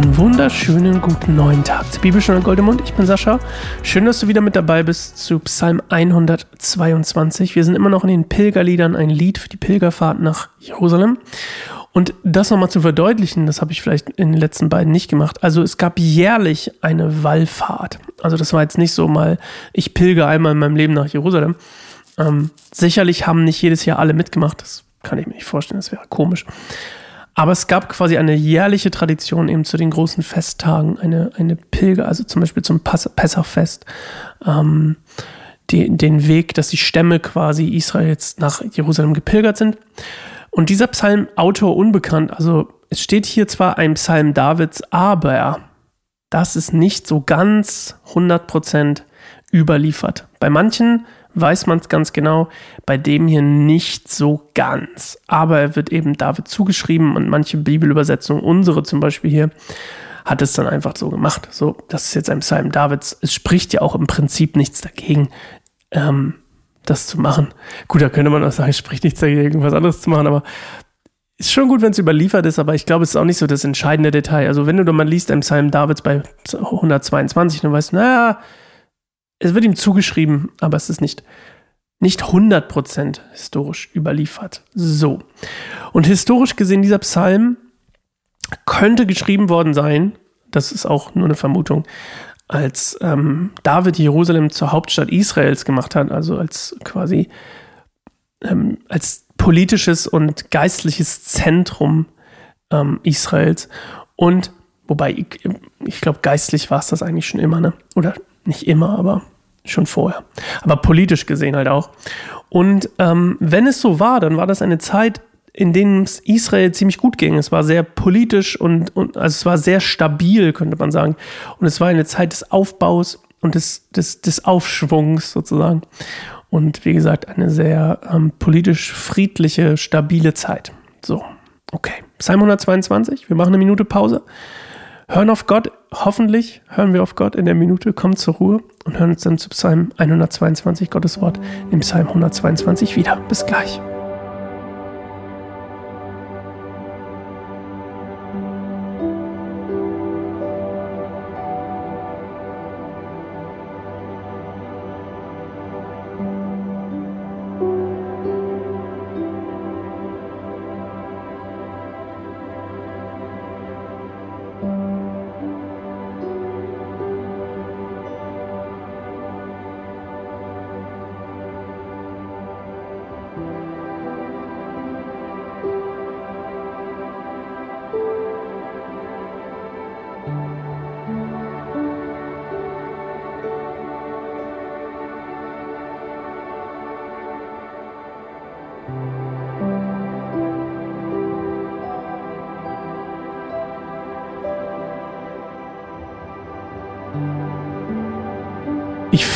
Einen wunderschönen guten neuen Tag zur Bibelstunde Goldemund. Ich bin Sascha. Schön, dass du wieder mit dabei bist zu Psalm 122. Wir sind immer noch in den Pilgerliedern, ein Lied für die Pilgerfahrt nach Jerusalem. Und das nochmal zu verdeutlichen, das habe ich vielleicht in den letzten beiden nicht gemacht. Also es gab jährlich eine Wallfahrt. Also das war jetzt nicht so mal, ich pilger einmal in meinem Leben nach Jerusalem. Ähm, sicherlich haben nicht jedes Jahr alle mitgemacht. Das kann ich mir nicht vorstellen, das wäre komisch. Aber es gab quasi eine jährliche Tradition eben zu den großen Festtagen, eine, eine Pilger, also zum Beispiel zum Pessachfest, ähm, die, den Weg, dass die Stämme quasi Israels nach Jerusalem gepilgert sind. Und dieser Psalm, Autor unbekannt, also es steht hier zwar ein Psalm Davids, aber das ist nicht so ganz 100% überliefert. Bei manchen weiß man es ganz genau, bei dem hier nicht so ganz. Aber er wird eben David zugeschrieben und manche Bibelübersetzungen, unsere zum Beispiel hier, hat es dann einfach so gemacht. So, das ist jetzt ein Psalm Davids. Es spricht ja auch im Prinzip nichts dagegen, ähm, das zu machen. Gut, da könnte man auch sagen, es spricht nichts dagegen, was anderes zu machen, aber ist schon gut, wenn es überliefert ist, aber ich glaube, es ist auch nicht so das entscheidende Detail. Also, wenn du doch mal liest im Psalm Davids bei 122, dann weißt du, naja, es wird ihm zugeschrieben, aber es ist nicht, nicht 100% historisch überliefert. So. Und historisch gesehen, dieser Psalm könnte geschrieben worden sein, das ist auch nur eine Vermutung, als ähm, David Jerusalem zur Hauptstadt Israels gemacht hat, also als quasi ähm, als politisches und geistliches Zentrum ähm, Israels. Und wobei, ich, ich glaube, geistlich war es das eigentlich schon immer, ne? Oder nicht immer, aber schon vorher. Aber politisch gesehen halt auch. Und ähm, wenn es so war, dann war das eine Zeit, in denen es Israel ziemlich gut ging. Es war sehr politisch und, und also es war sehr stabil, könnte man sagen. Und es war eine Zeit des Aufbaus und des, des, des Aufschwungs sozusagen. Und wie gesagt, eine sehr ähm, politisch friedliche, stabile Zeit. So, okay. Psalm 122, wir machen eine Minute Pause hören auf Gott, hoffentlich hören wir auf Gott in der Minute, kommen zur Ruhe und hören uns dann zu Psalm 122, Gottes Wort, im Psalm 122 wieder. Bis gleich.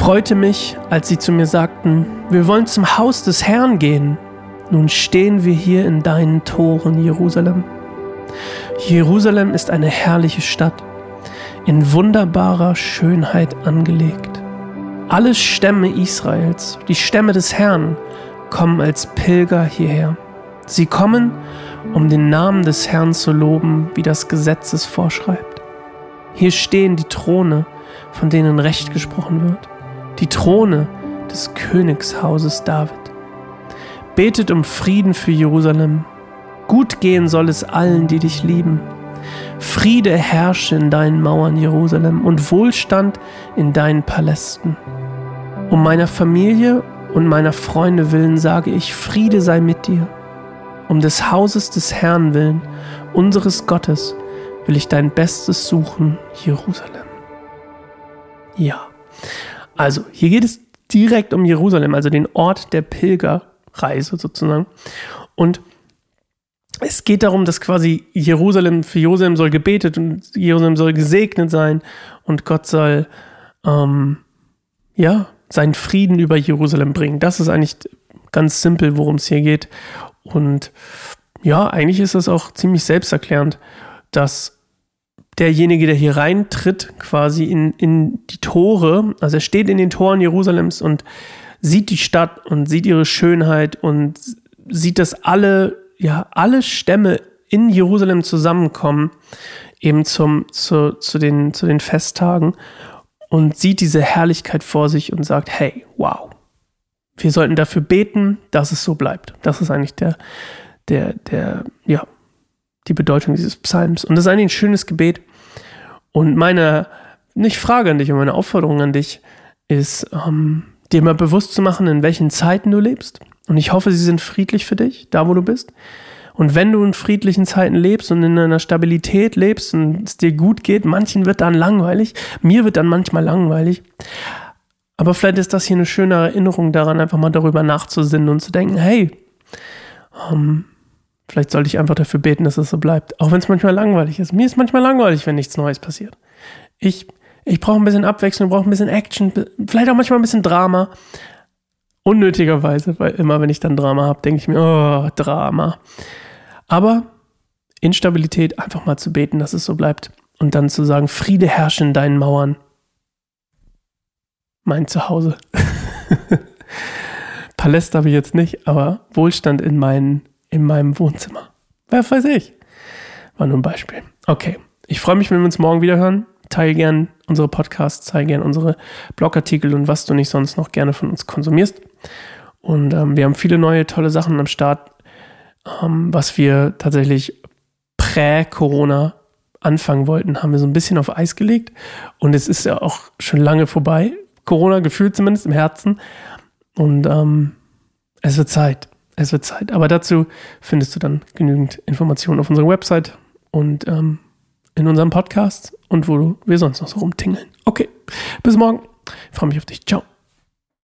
Freute mich, als sie zu mir sagten, wir wollen zum Haus des Herrn gehen. Nun stehen wir hier in deinen Toren, Jerusalem. Jerusalem ist eine herrliche Stadt, in wunderbarer Schönheit angelegt. Alle Stämme Israels, die Stämme des Herrn, kommen als Pilger hierher. Sie kommen, um den Namen des Herrn zu loben, wie das Gesetz es vorschreibt. Hier stehen die Throne, von denen Recht gesprochen wird, die Throne des Königshauses David. Betet um Frieden für Jerusalem. Gut gehen soll es allen, die dich lieben. Friede herrsche in deinen Mauern, Jerusalem, und Wohlstand in deinen Palästen. Um meiner Familie und meiner Freunde willen sage ich, Friede sei mit dir. Um des Hauses des Herrn willen, unseres Gottes, will ich dein Bestes suchen, Jerusalem. Ja. Also, hier geht es direkt um Jerusalem, also den Ort der Pilgerreise sozusagen. Und es geht darum, dass quasi Jerusalem, für Jerusalem soll gebetet und Jerusalem soll gesegnet sein und Gott soll, ähm, ja, seinen Frieden über Jerusalem bringen. Das ist eigentlich ganz simpel, worum es hier geht. Und ja, eigentlich ist das auch ziemlich selbsterklärend, dass derjenige, der hier reintritt, quasi in, in die Tore, also er steht in den Toren Jerusalems und sieht die Stadt und sieht ihre Schönheit und sieht, dass alle, ja, alle Stämme in Jerusalem zusammenkommen, eben zum, zu, zu, den, zu den Festtagen und sieht diese Herrlichkeit vor sich und sagt, hey, wow, wir sollten dafür beten, dass es so bleibt. Das ist eigentlich der, der, der, ja, die Bedeutung dieses Psalms. Und das ist eigentlich ein schönes Gebet. Und meine, nicht Frage an dich und meine Aufforderung an dich ist, ähm, dir mal bewusst zu machen, in welchen Zeiten du lebst. Und ich hoffe, sie sind friedlich für dich, da wo du bist. Und wenn du in friedlichen Zeiten lebst und in einer Stabilität lebst und es dir gut geht, manchen wird dann langweilig, mir wird dann manchmal langweilig. Aber vielleicht ist das hier eine schöne Erinnerung daran, einfach mal darüber nachzusinnen und zu denken, hey, ähm, vielleicht sollte ich einfach dafür beten, dass es so bleibt. Auch wenn es manchmal langweilig ist. Mir ist manchmal langweilig, wenn nichts Neues passiert. Ich, ich brauche ein bisschen Abwechslung, brauche ein bisschen Action, vielleicht auch manchmal ein bisschen Drama. Unnötigerweise, weil immer wenn ich dann Drama habe, denke ich mir, oh, Drama. Aber Instabilität einfach mal zu beten, dass es so bleibt. Und dann zu sagen, Friede herrsche in deinen Mauern. Mein Zuhause. Paläste habe ich jetzt nicht, aber Wohlstand in, mein, in meinem Wohnzimmer. Wer weiß ich. War nur ein Beispiel. Okay. Ich freue mich, wenn wir uns morgen wieder hören. Teil gern unsere Podcasts, teil gern unsere Blogartikel und was du nicht sonst noch gerne von uns konsumierst. Und ähm, wir haben viele neue tolle Sachen am Start, ähm, was wir tatsächlich prä-Corona anfangen wollten, haben wir so ein bisschen auf Eis gelegt. Und es ist ja auch schon lange vorbei. Corona gefühlt zumindest im Herzen. Und ähm, es wird Zeit. Es wird Zeit. Aber dazu findest du dann genügend Informationen auf unserer Website und ähm, in unserem Podcast und wo wir sonst noch so rumtingeln. Okay, bis morgen. Ich freue mich auf dich. Ciao.